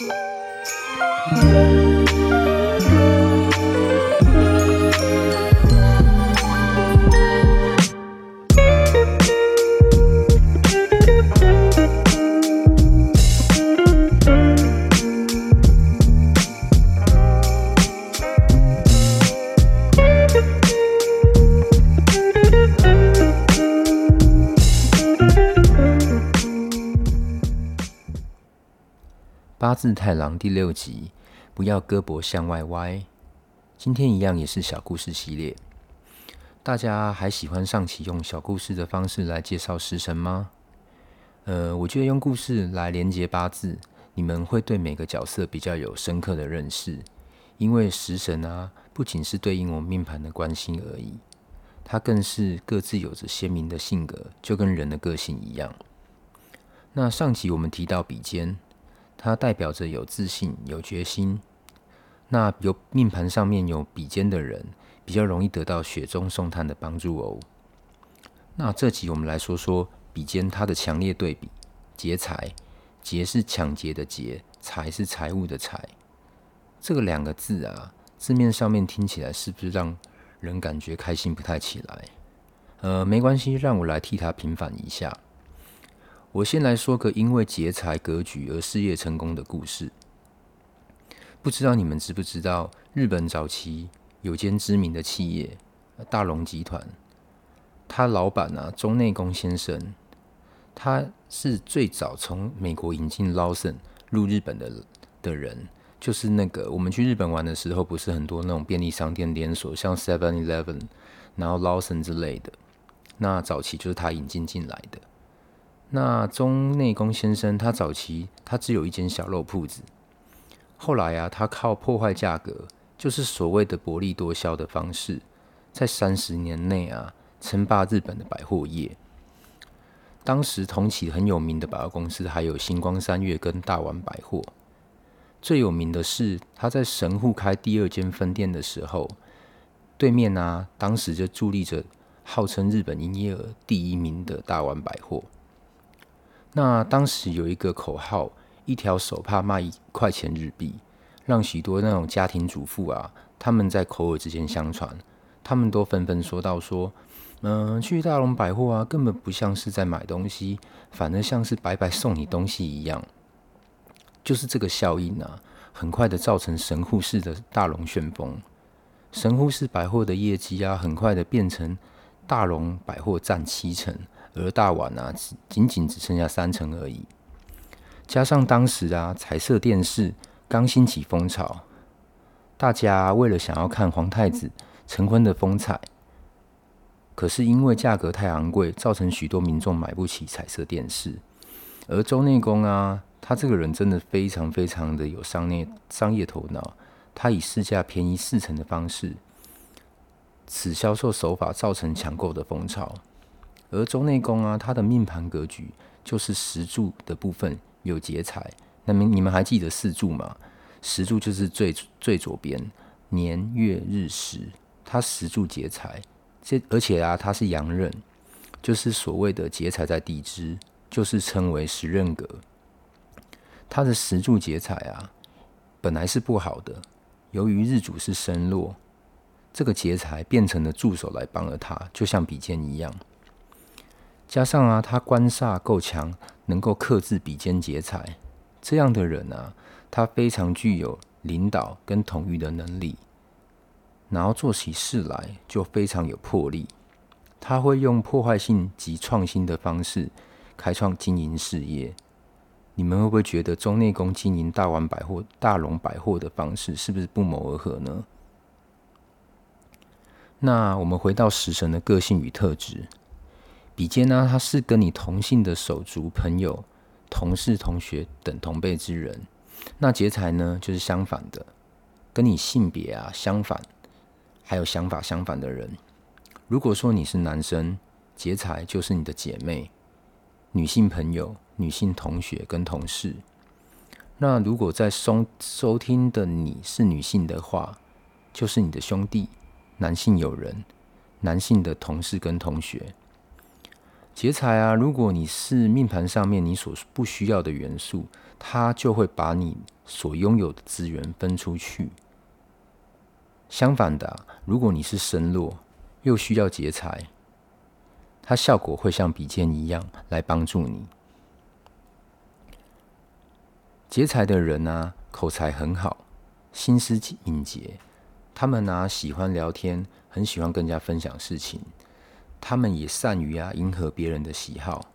Música 八字太郎第六集，不要胳膊向外歪。今天一样也是小故事系列，大家还喜欢上期用小故事的方式来介绍食神吗？呃，我觉得用故事来连接八字，你们会对每个角色比较有深刻的认识。因为食神啊，不仅是对应我们命盘的关心而已，它更是各自有着鲜明的性格，就跟人的个性一样。那上集我们提到比肩。它代表着有自信、有决心。那有命盘上面有比肩的人，比较容易得到雪中送炭的帮助哦。那这集我们来说说比肩它的强烈对比：劫财，劫是抢劫的劫，财是财物的财。这个两个字啊，字面上面听起来是不是让人感觉开心不太起来？呃，没关系，让我来替他平反一下。我先来说个因为劫财格局而事业成功的故事。不知道你们知不知道，日本早期有间知名的企业大龙集团，他老板啊中内功先生，他是最早从美国引进 Lawson 入日本的的人，就是那个我们去日本玩的时候，不是很多那种便利商店连锁，像 Seven Eleven，然后 Lawson 之类的，那早期就是他引进进来的。那中内功先生，他早期他只有一间小肉铺子，后来啊，他靠破坏价格，就是所谓的薄利多销的方式，在三十年内啊，称霸日本的百货业。当时同期很有名的百货公司还有星光三月跟大丸百货。最有名的是他在神户开第二间分店的时候，对面啊，当时就伫立着号称日本营业额第一名的大丸百货。那当时有一个口号，一条手帕卖一块钱日币，让许多那种家庭主妇啊，他们在口耳之间相传，他们都纷纷说到说，嗯、去大龙百货啊，根本不像是在买东西，反而像是白白送你东西一样。就是这个效应啊，很快的造成神户市的大龙旋风，神户市百货的业绩啊，很快的变成大龙百货占七成。而大碗啊，仅仅只剩下三成而已。加上当时啊，彩色电视刚兴起风潮，大家为了想要看皇太子成婚的风采，可是因为价格太昂贵，造成许多民众买不起彩色电视。而周内功啊，他这个人真的非常非常的有商业商业头脑，他以市价便宜四成的方式，此销售手法造成抢购的风潮。而周内功啊，他的命盘格局就是石柱的部分有劫财。那么你们还记得四柱吗？石柱就是最最左边年月日时，他时柱劫财。这而且啊，他是阳刃，就是所谓的劫财在地支，就是称为时刃格。他的石柱劫财啊，本来是不好的，由于日主是身弱，这个劫财变成了助手来帮了他，就像比肩一样。加上啊，他官煞够强，能够克制比肩劫财，这样的人啊，他非常具有领导跟统御的能力，然后做起事来就非常有魄力。他会用破坏性及创新的方式开创经营事业。你们会不会觉得中内功经营大丸百货、大龙百货的方式是不是不谋而合呢？那我们回到食神的个性与特质。比肩呢，他是跟你同姓的手足、朋友、同事、同学等同辈之人。那劫财呢，就是相反的，跟你性别啊相反，还有想法相反的人。如果说你是男生，劫财就是你的姐妹、女性朋友、女性同学跟同事。那如果在收收听的你是女性的话，就是你的兄弟、男性友人、男性的同事跟同学。劫财啊，如果你是命盘上面你所不需要的元素，它就会把你所拥有的资源分出去。相反的啊，如果你是身弱又需要劫财，它效果会像比肩一样来帮助你。劫财的人啊，口才很好，心思敏捷，他们啊喜欢聊天，很喜欢跟人家分享事情。他们也善于啊迎合别人的喜好，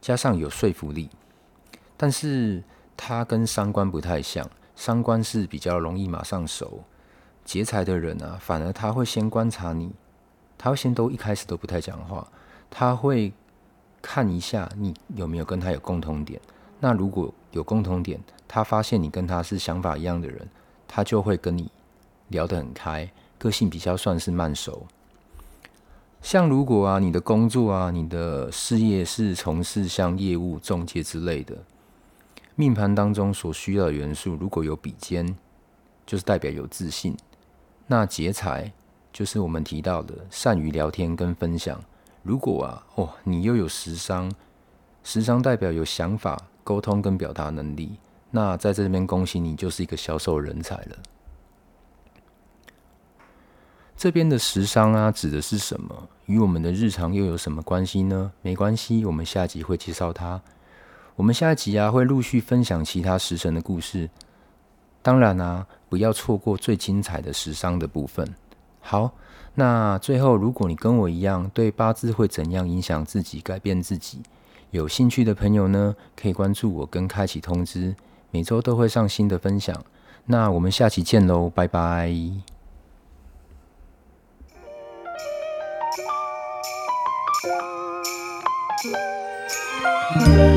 加上有说服力，但是他跟三观不太像，三观是比较容易马上熟，劫财的人啊，反而他会先观察你，他会先都一开始都不太讲话，他会看一下你有没有跟他有共同点，那如果有共同点，他发现你跟他是想法一样的人，他就会跟你聊得很开，个性比较算是慢熟。像如果啊，你的工作啊，你的事业是从事像业务、中介之类的，命盘当中所需要的元素，如果有比肩，就是代表有自信。那劫财就是我们提到的善于聊天跟分享。如果啊，哦，你又有食伤，食伤代表有想法、沟通跟表达能力。那在这边恭喜你，就是一个销售人才了。这边的时商啊，指的是什么？与我们的日常又有什么关系呢？没关系，我们下集会介绍它。我们下一集啊，会陆续分享其他食神的故事。当然啊，不要错过最精彩的时商的部分。好，那最后，如果你跟我一样，对八字会怎样影响自己、改变自己，有兴趣的朋友呢，可以关注我跟开启通知，每周都会上新的分享。那我们下期见喽，拜拜。thank you